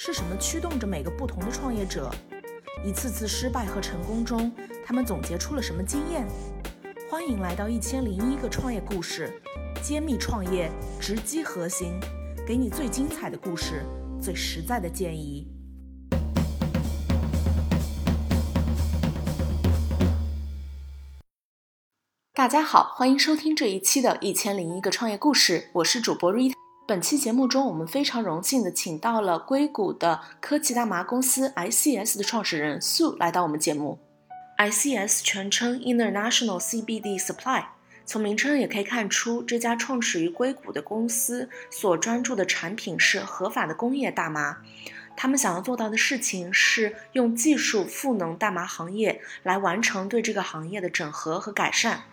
是什么驱动着每个不同的创业者？一次次失败和成功中，他们总结出了什么经验？欢迎来到一千零一个创业故事，揭秘创业直击核心，给你最精彩的故事，最实在的建议。大家好，欢迎收听这一期的《一千零一个创业故事》，我是主播 Rita。本期节目中，我们非常荣幸的请到了硅谷的科技大麻公司 ICS 的创始人 Sue 来到我们节目。ICS 全称 International CBD Supply，从名称也可以看出，这家创始于硅谷的公司所专注的产品是合法的工业大麻。他们想要做到的事情是用技术赋能大麻行业，来完成对这个行业的整合和改善。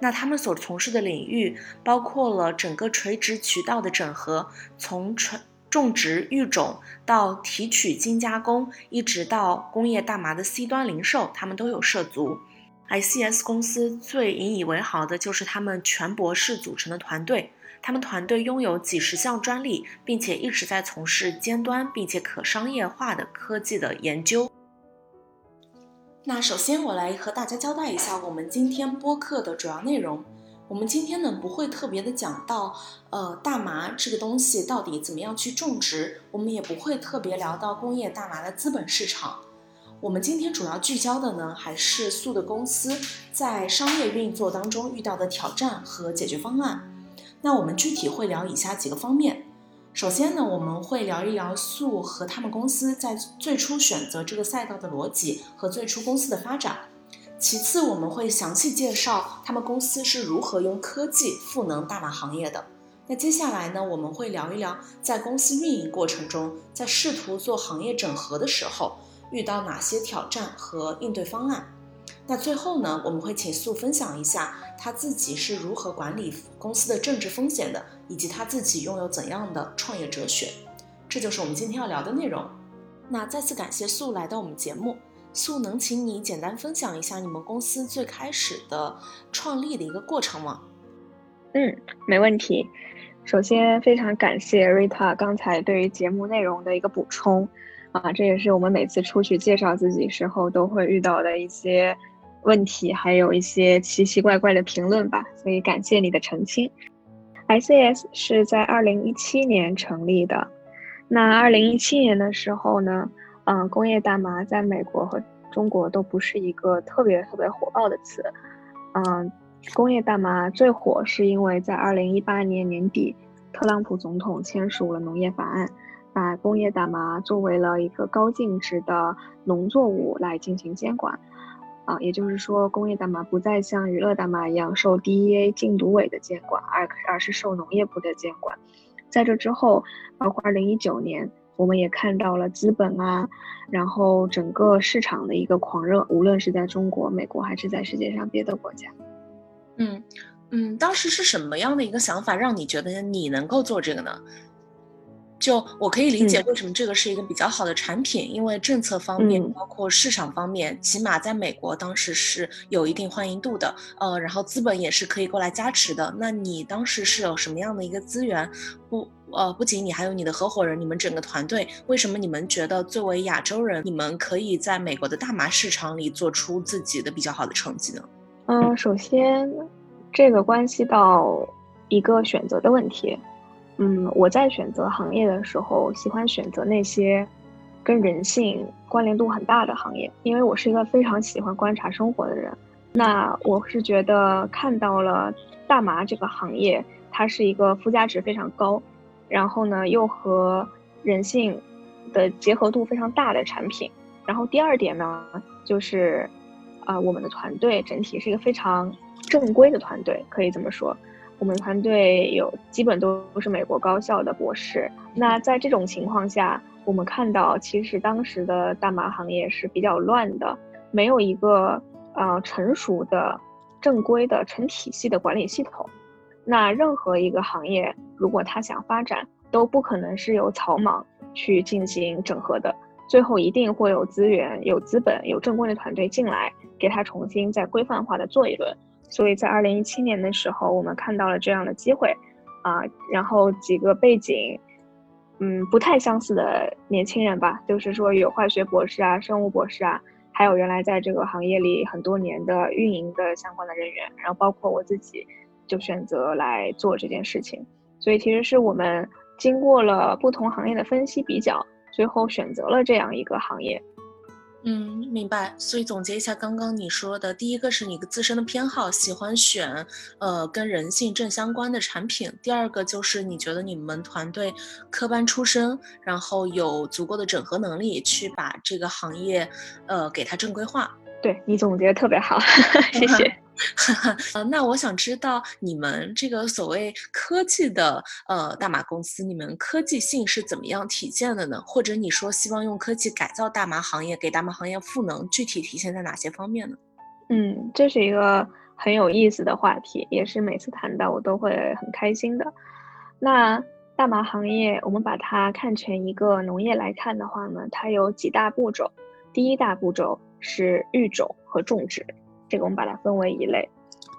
那他们所从事的领域包括了整个垂直渠道的整合，从纯种植育种到提取精加工，一直到工业大麻的 C 端零售，他们都有涉足。ICS 公司最引以为豪的就是他们全博士组成的团队，他们团队拥有几十项专利，并且一直在从事尖端并且可商业化的科技的研究。那首先，我来和大家交代一下我们今天播客的主要内容。我们今天呢不会特别的讲到，呃，大麻这个东西到底怎么样去种植，我们也不会特别聊到工业大麻的资本市场。我们今天主要聚焦的呢，还是素的公司在商业运作当中遇到的挑战和解决方案。那我们具体会聊以下几个方面。首先呢，我们会聊一聊素和他们公司在最初选择这个赛道的逻辑和最初公司的发展。其次，我们会详细介绍他们公司是如何用科技赋能大码行业的。那接下来呢，我们会聊一聊在公司运营过程中，在试图做行业整合的时候遇到哪些挑战和应对方案。那最后呢，我们会请素分享一下他自己是如何管理公司的政治风险的，以及他自己拥有怎样的创业哲学。这就是我们今天要聊的内容。那再次感谢素来到我们节目。素能请你简单分享一下你们公司最开始的创立的一个过程吗？嗯，没问题。首先非常感谢 Rita 刚才对于节目内容的一个补充啊，这也是我们每次出去介绍自己时候都会遇到的一些。问题还有一些奇奇怪怪的评论吧，所以感谢你的澄清。ICS 是在二零一七年成立的。那二零一七年的时候呢，嗯，工业大麻在美国和中国都不是一个特别特别火爆的词。嗯，工业大麻最火是因为在二零一八年年底，特朗普总统签署了农业法案，把工业大麻作为了一个高净值的农作物来进行监管。啊，也就是说，工业大麻不再像娱乐大麻一样受 DEA 禁毒委的监管，而而是受农业部的监管。在这之后，包括2019年，我们也看到了资本啊，然后整个市场的一个狂热，无论是在中国、美国还是在世界上别的国家。嗯嗯，当时是什么样的一个想法，让你觉得你能够做这个呢？就我可以理解为什么这个是一个比较好的产品，因为政策方面，包括市场方面，起码在美国当时是有一定欢迎度的。呃，然后资本也是可以过来加持的。那你当时是有什么样的一个资源？不，呃，不仅你还有你的合伙人，你们整个团队，为什么你们觉得作为亚洲人，你们可以在美国的大麻市场里做出自己的比较好的成绩呢？嗯，首先，这个关系到一个选择的问题。嗯，我在选择行业的时候，喜欢选择那些跟人性关联度很大的行业，因为我是一个非常喜欢观察生活的人。那我是觉得看到了大麻这个行业，它是一个附加值非常高，然后呢又和人性的结合度非常大的产品。然后第二点呢，就是啊，我们的团队整体是一个非常正规的团队，可以这么说。我们团队有基本都是美国高校的博士。那在这种情况下，我们看到其实当时的大麻行业是比较乱的，没有一个呃成熟的、正规的成体系的管理系统。那任何一个行业，如果他想发展，都不可能是由草莽去进行整合的，最后一定会有资源、有资本、有正规的团队进来，给他重新再规范化的做一轮。所以在二零一七年的时候，我们看到了这样的机会，啊，然后几个背景，嗯不太相似的年轻人吧，就是说有化学博士啊、生物博士啊，还有原来在这个行业里很多年的运营的相关的人员，然后包括我自己，就选择来做这件事情。所以其实是我们经过了不同行业的分析比较，最后选择了这样一个行业。嗯，明白。所以总结一下刚刚你说的，第一个是你自身的偏好，喜欢选呃跟人性正相关的产品；第二个就是你觉得你们团队科班出身，然后有足够的整合能力去把这个行业呃给它正规化。对你总结的特别好，谢谢。呃，那我想知道你们这个所谓科技的呃大麻公司，你们科技性是怎么样体现的呢？或者你说希望用科技改造大麻行业，给大麻行业赋能，具体体现在哪些方面呢？嗯，这是一个很有意思的话题，也是每次谈到我都会很开心的。那大麻行业，我们把它看成一个农业来看的话呢，它有几大步骤。第一大步骤是育种和种植。这个我们把它分为一类，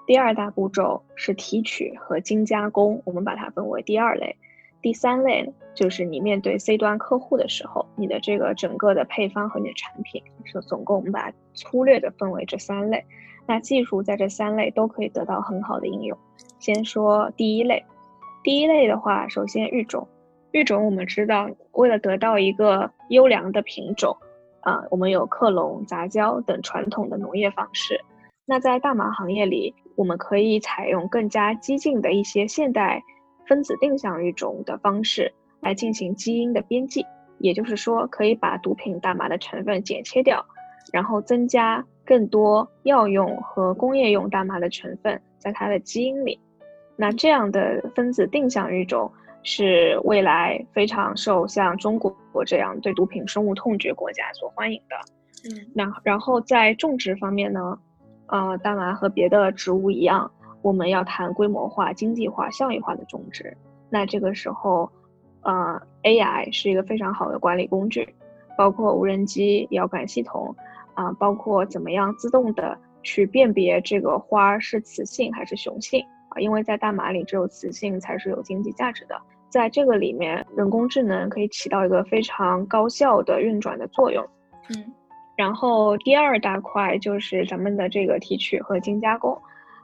第二大步骤是提取和精加工，我们把它分为第二类，第三类就是你面对 C 端客户的时候，你的这个整个的配方和你的产品，是总共我们把它粗略的分为这三类。那技术在这三类都可以得到很好的应用。先说第一类，第一类的话，首先育种，育种我们知道，为了得到一个优良的品种，啊，我们有克隆、杂交等传统的农业方式。那在大麻行业里，我们可以采用更加激进的一些现代分子定向育种的方式来进行基因的编辑，也就是说，可以把毒品大麻的成分剪切掉，然后增加更多药用和工业用大麻的成分在它的基因里。那这样的分子定向育种是未来非常受像中国这样对毒品深恶痛绝国家所欢迎的。嗯，那然后在种植方面呢？呃，大麻和别的植物一样，我们要谈规模化、经济化、效益化的种植。那这个时候，呃，AI 是一个非常好的管理工具，包括无人机、遥感系统，啊，包括怎么样自动的去辨别这个花是雌性还是雄性啊？因为在大麻里，只有雌性才是有经济价值的。在这个里面，人工智能可以起到一个非常高效的运转的作用。嗯。然后第二大块就是咱们的这个提取和精加工，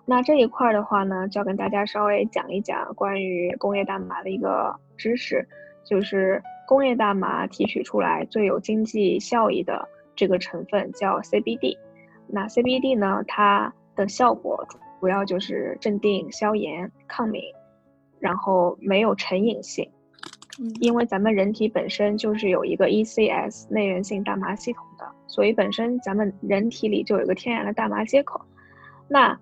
那这一块的话呢，就要跟大家稍微讲一讲关于工业大麻的一个知识，就是工业大麻提取出来最有经济效益的这个成分叫 CBD，那 CBD 呢，它的效果主要就是镇定、消炎、抗敏，然后没有成瘾性。因为咱们人体本身就是有一个 ECS 内源性大麻系统的，所以本身咱们人体里就有一个天然的大麻接口。那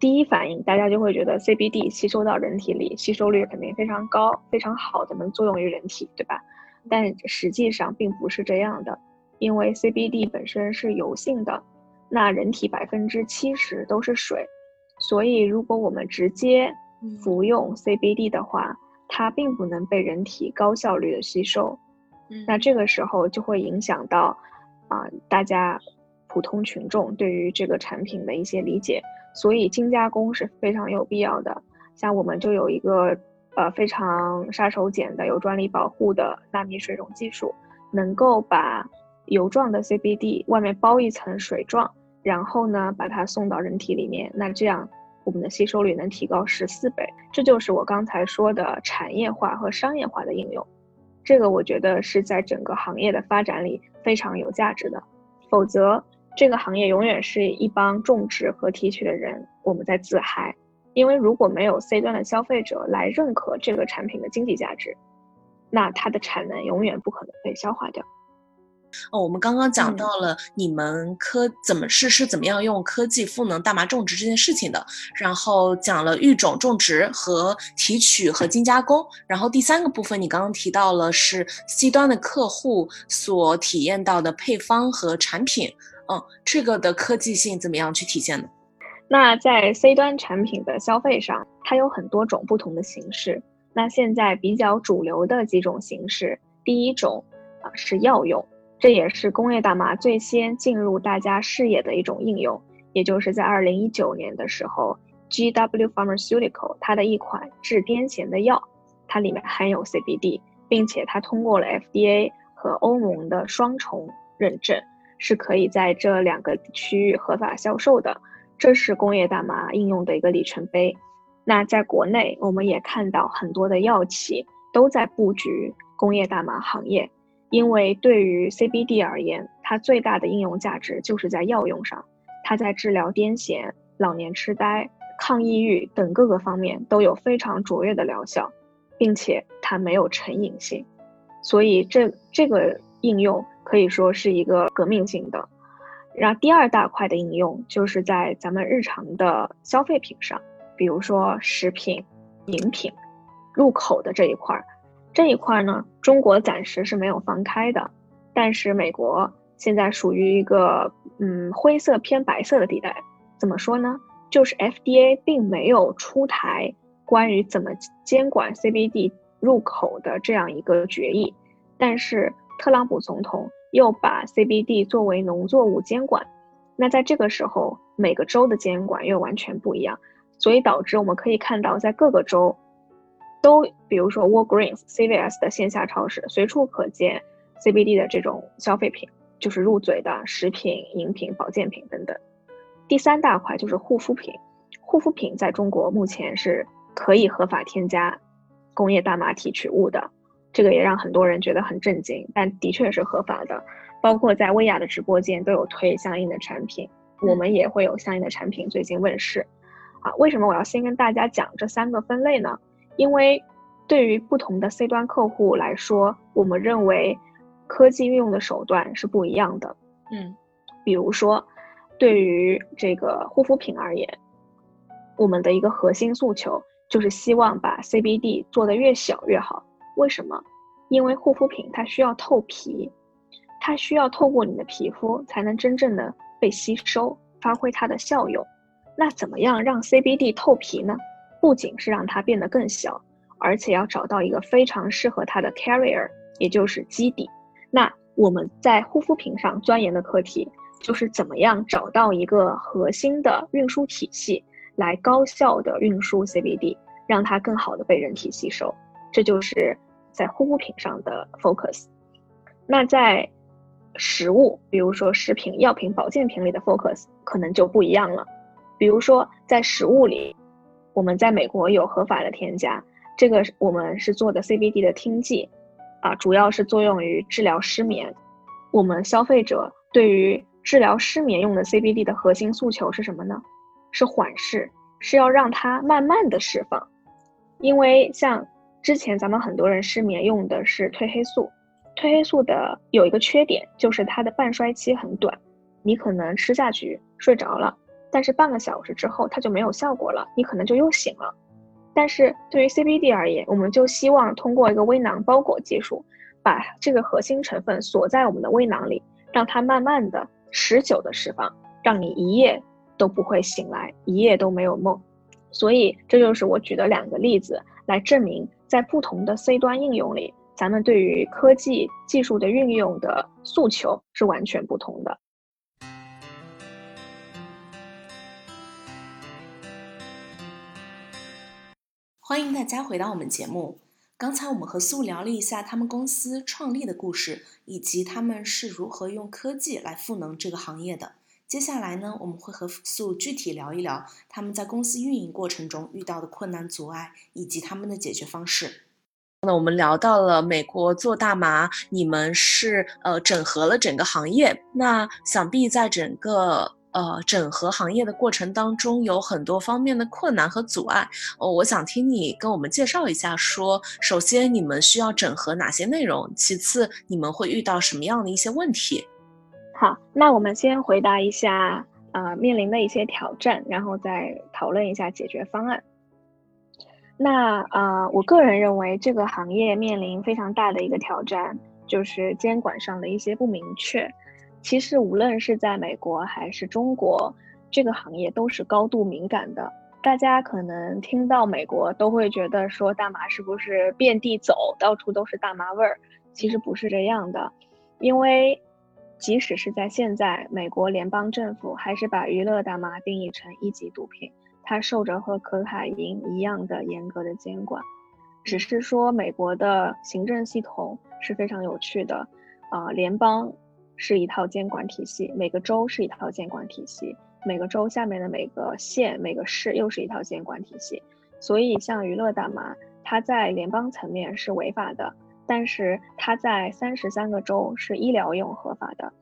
第一反应，大家就会觉得 CBD 吸收到人体里，吸收率肯定非常高，非常好的能作用于人体，对吧？但实际上并不是这样的，因为 CBD 本身是油性的，那人体百分之七十都是水，所以如果我们直接服用 CBD 的话，它并不能被人体高效率的吸收，那这个时候就会影响到啊大家普通群众对于这个产品的一些理解，所以精加工是非常有必要的。像我们就有一个呃非常杀手锏的有专利保护的纳米水溶技术，能够把油状的 CBD 外面包一层水状，然后呢把它送到人体里面，那这样。我们的吸收率能提高十四倍，这就是我刚才说的产业化和商业化的应用。这个我觉得是在整个行业的发展里非常有价值的。否则，这个行业永远是一帮种植和提取的人我们在自嗨。因为如果没有 C 端的消费者来认可这个产品的经济价值，那它的产能永远不可能被消化掉。哦，我们刚刚讲到了你们科怎么是是怎么样用科技赋能大麻种植这件事情的，然后讲了育种、种植和提取和精加工，然后第三个部分你刚刚提到了是 C 端的客户所体验到的配方和产品，嗯，这个的科技性怎么样去体现呢？那在 C 端产品的消费上，它有很多种不同的形式。那现在比较主流的几种形式，第一种啊是药用。这也是工业大麻最先进入大家视野的一种应用，也就是在二零一九年的时候，G W Pharmaceutical 它的一款治癫痫的药，它里面含有 CBD，并且它通过了 FDA 和欧盟的双重认证，是可以在这两个区域合法销售的。这是工业大麻应用的一个里程碑。那在国内，我们也看到很多的药企都在布局工业大麻行业，因为对于 CBD 而言，它最大的应用价值就是在药用上，它在治疗癫痫、老年痴呆、抗抑郁等各个方面都有非常卓越的疗效，并且它没有成瘾性，所以这这个应用可以说是一个革命性的。然后第二大块的应用就是在咱们日常的消费品上，比如说食品、饮品入口的这一块儿，这一块呢，中国暂时是没有放开的，但是美国现在属于一个嗯灰色偏白色的地带。怎么说呢？就是 FDA 并没有出台关于怎么监管 CBD 入口的这样一个决议，但是特朗普总统。又把 CBD 作为农作物监管，那在这个时候，每个州的监管又完全不一样，所以导致我们可以看到，在各个州，都比如说 Walgreens、CVS 的线下超市，随处可见 CBD 的这种消费品，就是入嘴的食品、饮品、保健品等等。第三大块就是护肤品，护肤品在中国目前是可以合法添加工业大麻提取物的。这个也让很多人觉得很震惊，但的确是合法的。包括在薇娅的直播间都有推相应的产品，我们也会有相应的产品最近问世。啊，为什么我要先跟大家讲这三个分类呢？因为对于不同的 C 端客户来说，我们认为科技运用的手段是不一样的。嗯，比如说，对于这个护肤品而言，我们的一个核心诉求就是希望把 CBD 做得越小越好。为什么？因为护肤品它需要透皮，它需要透过你的皮肤才能真正的被吸收，发挥它的效用。那怎么样让 CBD 透皮呢？不仅是让它变得更小，而且要找到一个非常适合它的 carrier，也就是基底。那我们在护肤品上钻研的课题，就是怎么样找到一个核心的运输体系，来高效的运输 CBD，让它更好的被人体吸收。这就是。在护肤品上的 focus，那在食物，比如说食品、药品、保健品里的 focus 可能就不一样了。比如说在食物里，我们在美国有合法的添加，这个我们是做的 CBD 的听剂，啊，主要是作用于治疗失眠。我们消费者对于治疗失眠用的 CBD 的核心诉求是什么呢？是缓释，是要让它慢慢的释放，因为像。之前咱们很多人失眠用的是褪黑素，褪黑素的有一个缺点就是它的半衰期很短，你可能吃下去睡着了，但是半个小时之后它就没有效果了，你可能就又醒了。但是对于 CBD 而言，我们就希望通过一个微囊包裹技术，把这个核心成分锁在我们的微囊里，让它慢慢的持久的释放，让你一夜都不会醒来，一夜都没有梦。所以这就是我举的两个例子来证明。在不同的 C 端应用里，咱们对于科技技术的运用的诉求是完全不同的。欢迎大家回到我们节目。刚才我们和素聊了一下他们公司创立的故事，以及他们是如何用科技来赋能这个行业的。接下来呢，我们会和素具体聊一聊他们在公司运营过程中遇到的困难阻碍，以及他们的解决方式。那我们聊到了美国做大麻，你们是呃整合了整个行业。那想必在整个呃整合行业的过程当中，有很多方面的困难和阻碍。哦，我想听你跟我们介绍一下，说首先你们需要整合哪些内容，其次你们会遇到什么样的一些问题。好，那我们先回答一下，呃，面临的一些挑战，然后再讨论一下解决方案。那呃，我个人认为这个行业面临非常大的一个挑战，就是监管上的一些不明确。其实无论是在美国还是中国，这个行业都是高度敏感的。大家可能听到美国都会觉得说大麻是不是遍地走，到处都是大麻味儿？其实不是这样的，因为。即使是在现在，美国联邦政府还是把娱乐大麻定义成一级毒品，它受着和可卡因一样的严格的监管。只是说美国的行政系统是非常有趣的，啊，联邦是一套监管体系，每个州是一套监管体系，每个州下面的每个县、每个市又是一套监管体系。所以，像娱乐大麻，它在联邦层面是违法的，但是它在三十三个州是医疗用合法的，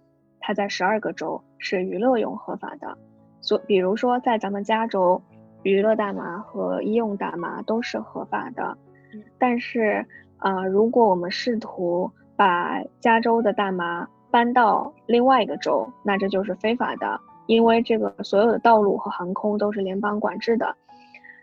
它在十二个州是娱乐用合法的。所比如说，在咱们加州，娱乐大麻和医用大麻都是合法的。但是，呃，如果我们试图把加州的大麻搬到另外一个州，那这就是非法的，因为这个所有的道路和航空都是联邦管制的。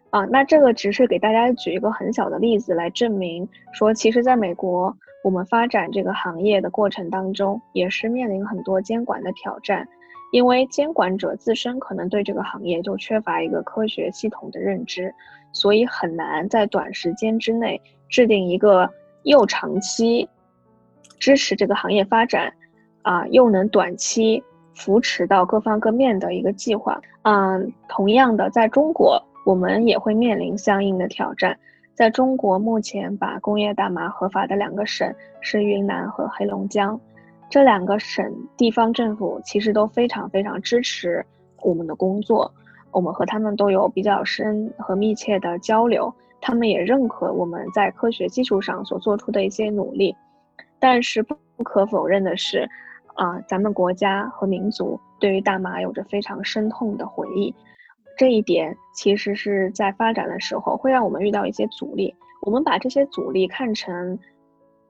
啊，那这个只是给大家举一个很小的例子来证明，说其实在美国，我们发展这个行业的过程当中，也是面临很多监管的挑战，因为监管者自身可能对这个行业就缺乏一个科学系统的认知，所以很难在短时间之内制定一个又长期支持这个行业发展，啊，又能短期扶持到各方各面的一个计划。嗯，同样的，在中国。我们也会面临相应的挑战。在中国，目前把工业大麻合法的两个省是云南和黑龙江，这两个省地方政府其实都非常非常支持我们的工作，我们和他们都有比较深和密切的交流，他们也认可我们在科学基础上所做出的一些努力。但是不可否认的是，啊，咱们国家和民族对于大麻有着非常深痛的回忆。这一点其实是在发展的时候会让我们遇到一些阻力，我们把这些阻力看成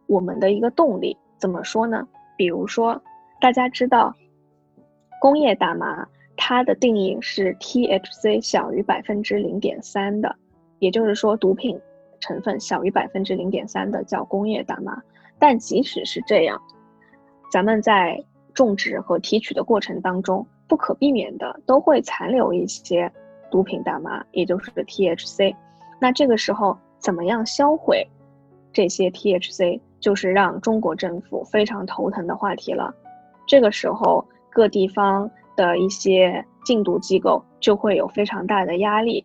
我们的一个动力。怎么说呢？比如说，大家知道工业大麻它的定义是 THC 小于百分之零点三的，也就是说毒品成分小于百分之零点三的叫工业大麻。但即使是这样，咱们在种植和提取的过程当中。不可避免的都会残留一些毒品大麻，也就是 THC。那这个时候怎么样销毁这些 THC，就是让中国政府非常头疼的话题了。这个时候各地方的一些禁毒机构就会有非常大的压力，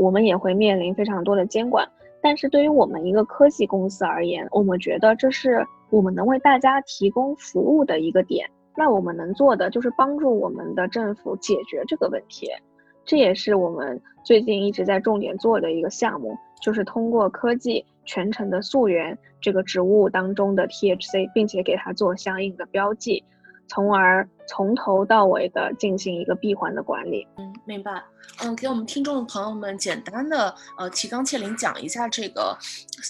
我们也会面临非常多的监管。但是对于我们一个科技公司而言，我们觉得这是我们能为大家提供服务的一个点。那我们能做的就是帮助我们的政府解决这个问题，这也是我们最近一直在重点做的一个项目，就是通过科技全程的溯源这个植物当中的 THC，并且给它做相应的标记，从而从头到尾的进行一个闭环的管理。嗯，明白。嗯，给我们听众朋友们简单的呃提纲挈领讲一下这个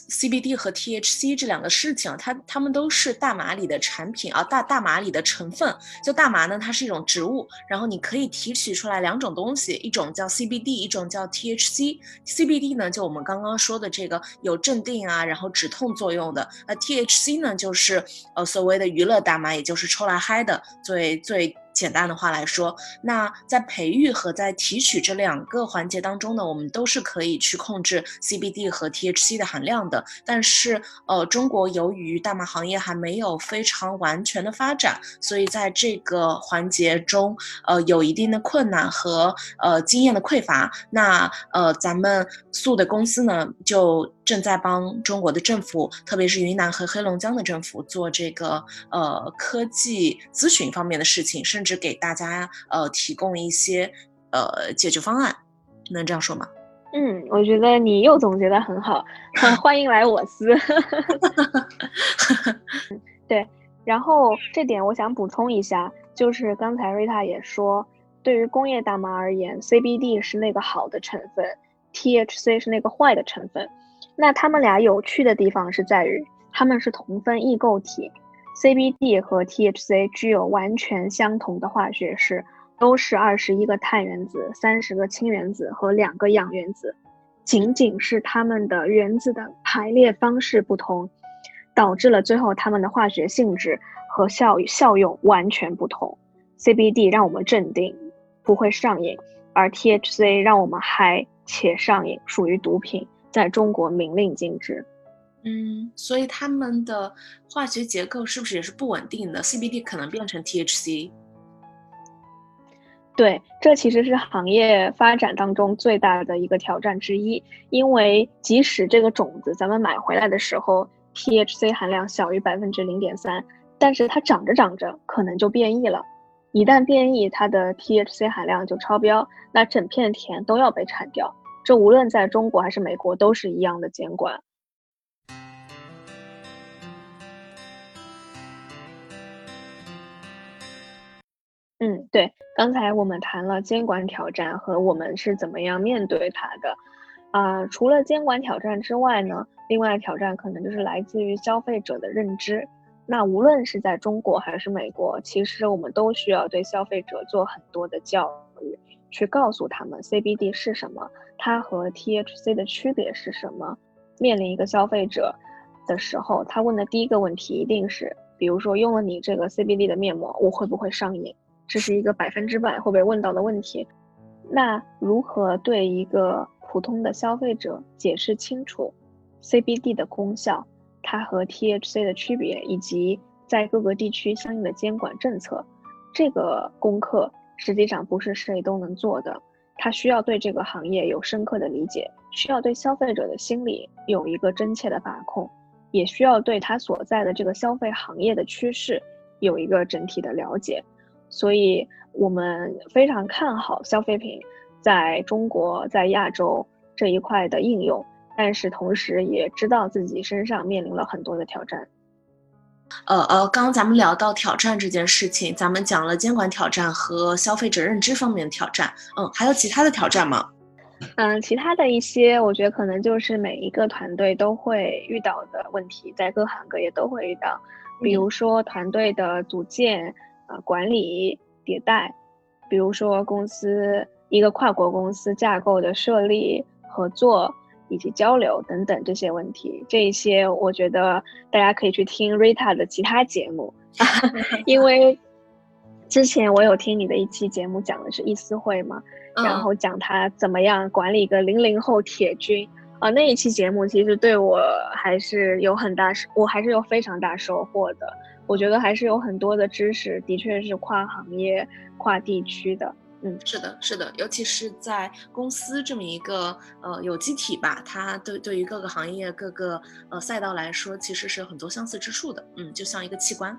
CBD 和 THC 这两个事情，它它们都是大麻里的产品啊，大大麻里的成分。就大麻呢，它是一种植物，然后你可以提取出来两种东西，一种叫 CBD，一种叫 THC。CBD 呢，就我们刚刚说的这个有镇定啊，然后止痛作用的。那 THC 呢，就是呃所谓的娱乐大麻，也就是抽来嗨的，最最。简单的话来说，那在培育和在提取这两个环节当中呢，我们都是可以去控制 CBD 和 THC 的含量的。但是，呃，中国由于大麻行业还没有非常完全的发展，所以在这个环节中，呃，有一定的困难和呃经验的匮乏。那呃，咱们素的公司呢，就。正在帮中国的政府，特别是云南和黑龙江的政府做这个呃科技咨询方面的事情，甚至是给大家呃提供一些呃解决方案，能这样说吗？嗯，我觉得你又总结的很好，欢迎来我司。对，然后这点我想补充一下，就是刚才瑞塔也说，对于工业大麻而言，CBD 是那个好的成分，THC 是那个坏的成分。那它们俩有趣的地方是在于，它们是同分异构体，CBD 和 THC 具有完全相同的化学式，都是二十一个碳原子、三十个氢原子和两个氧原子，仅仅是它们的原子的排列方式不同，导致了最后它们的化学性质和效效用完全不同。CBD 让我们镇定，不会上瘾，而 THC 让我们嗨且上瘾，属于毒品。在中国明令禁止，嗯，所以它们的化学结构是不是也是不稳定的？CBD 可能变成 THC，对，这其实是行业发展当中最大的一个挑战之一，因为即使这个种子咱们买回来的时候 THC 含量小于百分之零点三，但是它长着长着可能就变异了，一旦变异，它的 THC 含量就超标，那整片田都要被铲掉。这无论在中国还是美国都是一样的监管。嗯，对，刚才我们谈了监管挑战和我们是怎么样面对它的，啊，除了监管挑战之外呢，另外挑战可能就是来自于消费者的认知。那无论是在中国还是美国，其实我们都需要对消费者做很多的教育，去告诉他们 CBD 是什么，它和 THC 的区别是什么。面临一个消费者的时候，他问的第一个问题一定是，比如说用了你这个 CBD 的面膜，我会不会上瘾？这是一个百分之百会被问到的问题，那如何对一个普通的消费者解释清楚 CBD 的功效，它和 THC 的区别，以及在各个地区相应的监管政策？这个功课实际上不是谁都能做的，他需要对这个行业有深刻的理解，需要对消费者的心理有一个真切的把控，也需要对他所在的这个消费行业的趋势有一个整体的了解。所以，我们非常看好消费品在中国、在亚洲这一块的应用，但是同时也知道自己身上面临了很多的挑战。呃呃，刚刚咱们聊到挑战这件事情，咱们讲了监管挑战和消费者认知方面的挑战，嗯，还有其他的挑战吗？嗯，其他的一些，我觉得可能就是每一个团队都会遇到的问题，在各行各业都会遇到，比如说团队的组建。啊，管理迭代，比如说公司一个跨国公司架构的设立、合作以及交流等等这些问题，这一些我觉得大家可以去听 Rita 的其他节目，因为之前我有听你的一期节目讲的是易思会嘛，然后讲他怎么样管理一个零零后铁军。啊，那一期节目其实对我还是有很大我还是有非常大收获的。我觉得还是有很多的知识，的确是跨行业、跨地区的。嗯，是的，是的，尤其是在公司这么一个呃有机体吧，它对对于各个行业、各个呃赛道来说，其实是有很多相似之处的。嗯，就像一个器官。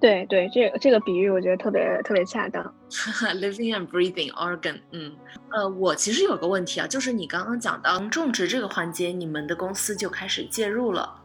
对对，这这个比喻我觉得特别特别恰当。Living and breathing organ。嗯，呃，我其实有个问题啊，就是你刚刚讲到种植这个环节，你们的公司就开始介入了。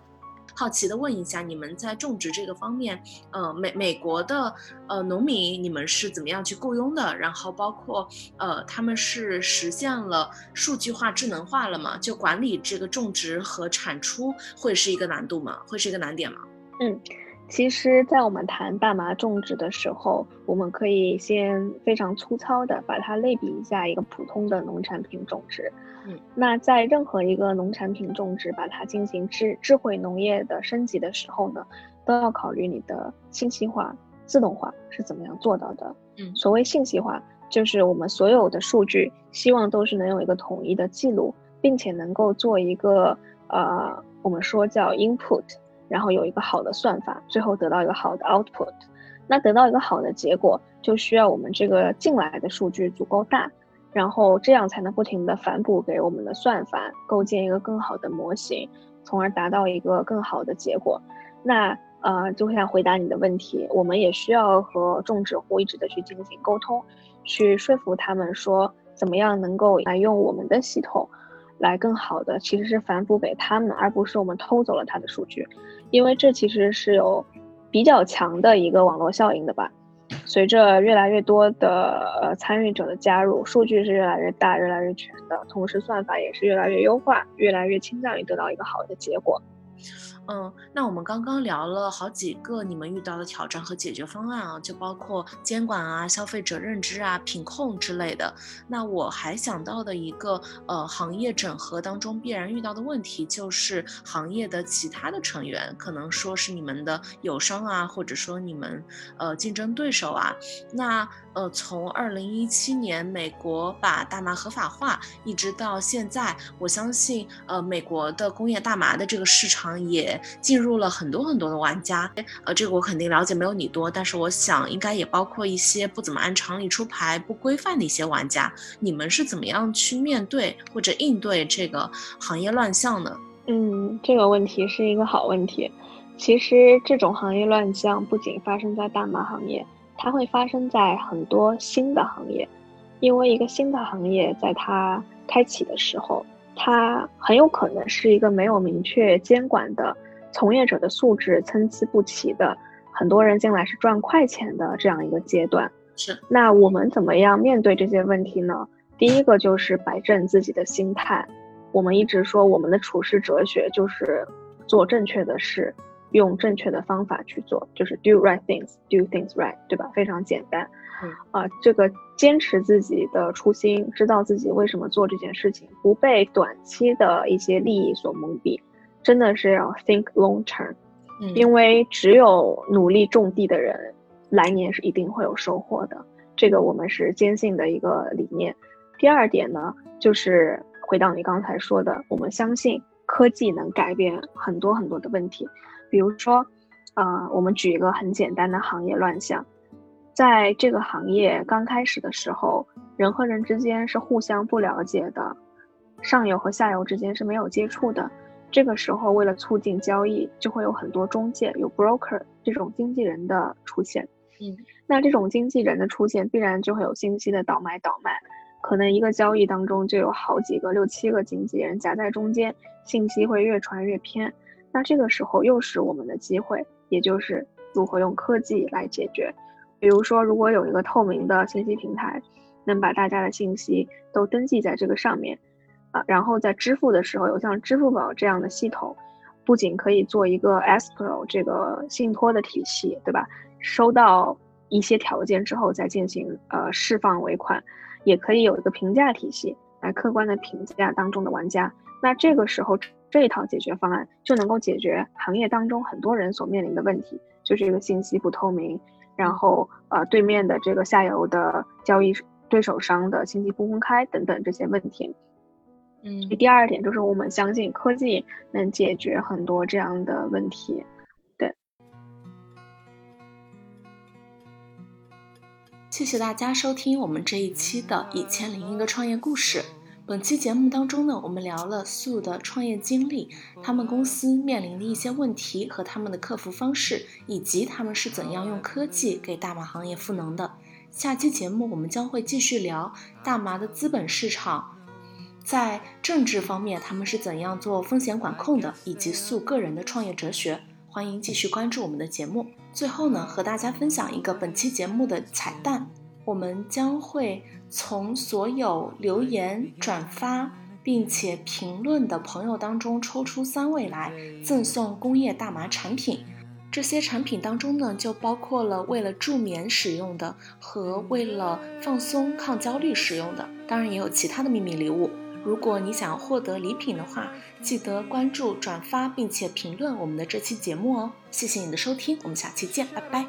好奇的问一下，你们在种植这个方面，呃，美美国的呃农民，你们是怎么样去雇佣的？然后包括呃，他们是实现了数据化、智能化了吗？就管理这个种植和产出会是一个难度吗？会是一个难点吗？嗯。其实，在我们谈大麻种植的时候，我们可以先非常粗糙的把它类比一下一个普通的农产品种植。嗯，那在任何一个农产品种植，把它进行智智慧农业的升级的时候呢，都要考虑你的信息化、自动化是怎么样做到的。嗯，所谓信息化，就是我们所有的数据希望都是能有一个统一的记录，并且能够做一个呃，我们说叫 input。然后有一个好的算法，最后得到一个好的 output。那得到一个好的结果，就需要我们这个进来的数据足够大，然后这样才能不停的反哺给我们的算法，构建一个更好的模型，从而达到一个更好的结果。那呃，就像回答你的问题，我们也需要和种植户一直的去进行沟通，去说服他们说怎么样能够来用我们的系统。来更好的其实是反哺给他们，而不是我们偷走了他的数据，因为这其实是有比较强的一个网络效应的吧。随着越来越多的呃参与者的加入，数据是越来越大、越来越全的，同时算法也是越来越优化，越来越倾向于得到一个好的结果。嗯，那我们刚刚聊了好几个你们遇到的挑战和解决方案啊，就包括监管啊、消费者认知啊、品控之类的。那我还想到的一个呃行业整合当中必然遇到的问题，就是行业的其他的成员，可能说是你们的友商啊，或者说你们呃竞争对手啊。那呃从二零一七年美国把大麻合法化，一直到现在，我相信呃美国的工业大麻的这个市场也。进入了很多很多的玩家。呃，这个我肯定了解没有你多，但是我想应该也包括一些不怎么按常理出牌、不规范的一些玩家。你们是怎么样去面对或者应对这个行业乱象呢？嗯，这个问题是一个好问题。其实这种行业乱象不仅发生在大麻行业，它会发生在很多新的行业，因为一个新的行业在它开启的时候，它很有可能是一个没有明确监管的，从业者的素质参差不齐的，很多人进来是赚快钱的这样一个阶段。是。那我们怎么样面对这些问题呢？第一个就是摆正自己的心态。我们一直说，我们的处事哲学就是做正确的事，用正确的方法去做，就是 do right things，do things right，对吧？非常简单。嗯啊，这个坚持自己的初心，知道自己为什么做这件事情，不被短期的一些利益所蒙蔽，真的是要 think long term。嗯，因为只有努力种地的人，来年是一定会有收获的。这个我们是坚信的一个理念。第二点呢，就是。回到你刚才说的，我们相信科技能改变很多很多的问题，比如说，呃，我们举一个很简单的行业乱象，在这个行业刚开始的时候，人和人之间是互相不了解的，上游和下游之间是没有接触的，这个时候为了促进交易，就会有很多中介，有 broker 这种经纪人的出现，嗯，那这种经纪人的出现，必然就会有信息的倒卖倒卖。可能一个交易当中就有好几个、六七个经纪人夹在中间，信息会越传越偏。那这个时候又是我们的机会，也就是如何用科技来解决。比如说，如果有一个透明的信息平台，能把大家的信息都登记在这个上面，然后在支付的时候有像支付宝这样的系统，不仅可以做一个 escrow 这个信托的体系，对吧？收到一些条件之后再进行呃释放尾款。也可以有一个评价体系来客观的评价当中的玩家，那这个时候这一套解决方案就能够解决行业当中很多人所面临的问题，就是这个信息不透明，然后呃对面的这个下游的交易对手商的信息不公开等等这些问题。嗯，第二点就是我们相信科技能解决很多这样的问题。对谢谢大家收听我们这一期的《一千零一个创业故事》。本期节目当中呢，我们聊了素的创业经历，他们公司面临的一些问题和他们的克服方式，以及他们是怎样用科技给大麻行业赋能的。下期节目我们将会继续聊大麻的资本市场，在政治方面他们是怎样做风险管控的，以及素个人的创业哲学。欢迎继续关注我们的节目。最后呢，和大家分享一个本期节目的彩蛋，我们将会从所有留言、转发并且评论的朋友当中抽出三位来赠送工业大麻产品。这些产品当中呢，就包括了为了助眠使用的和为了放松抗焦虑使用的，当然也有其他的秘密礼物。如果你想获得礼品的话，记得关注、转发并且评论我们的这期节目哦。谢谢你的收听，我们下期见，拜拜。